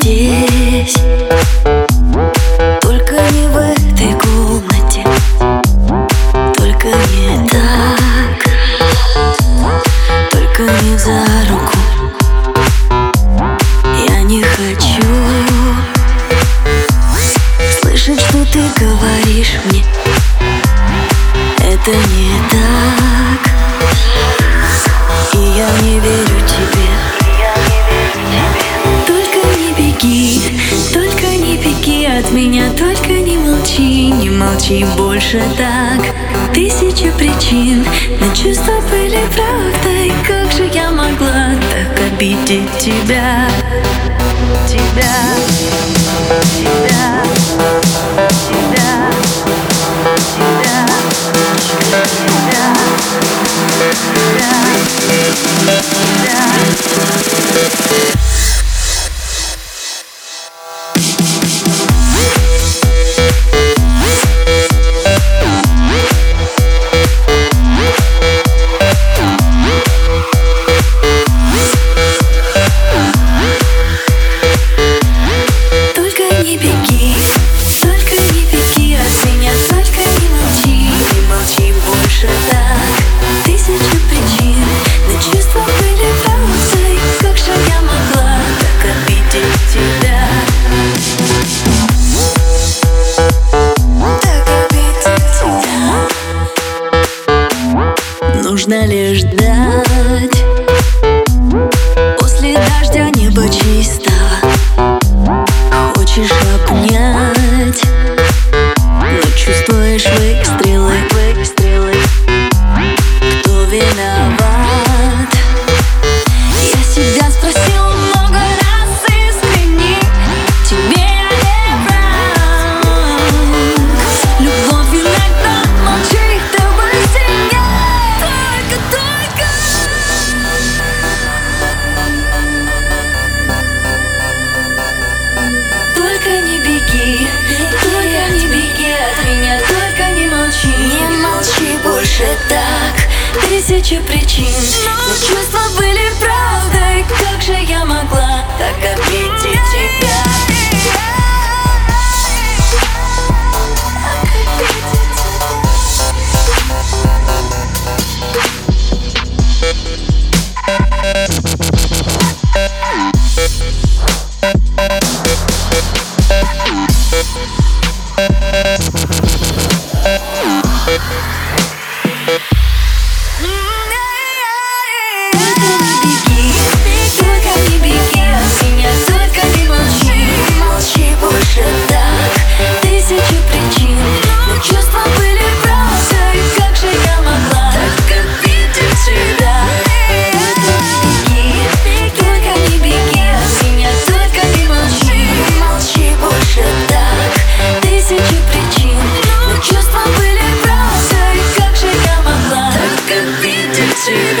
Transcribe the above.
здесь. Только не в этой комнате. Только не так. Только не за руку. Я не хочу Слышать, что ты говоришь мне. Это не так. И я не верю беги, только не беги от меня Только не молчи, не молчи больше так. Тысячи причин, но чувства были правдой. Как же я могла так обидеть Тебя, тебя, Нужно лишь ждать. После дождя небо чисто тысячи причин Но чувства были правдой, как же я могу? to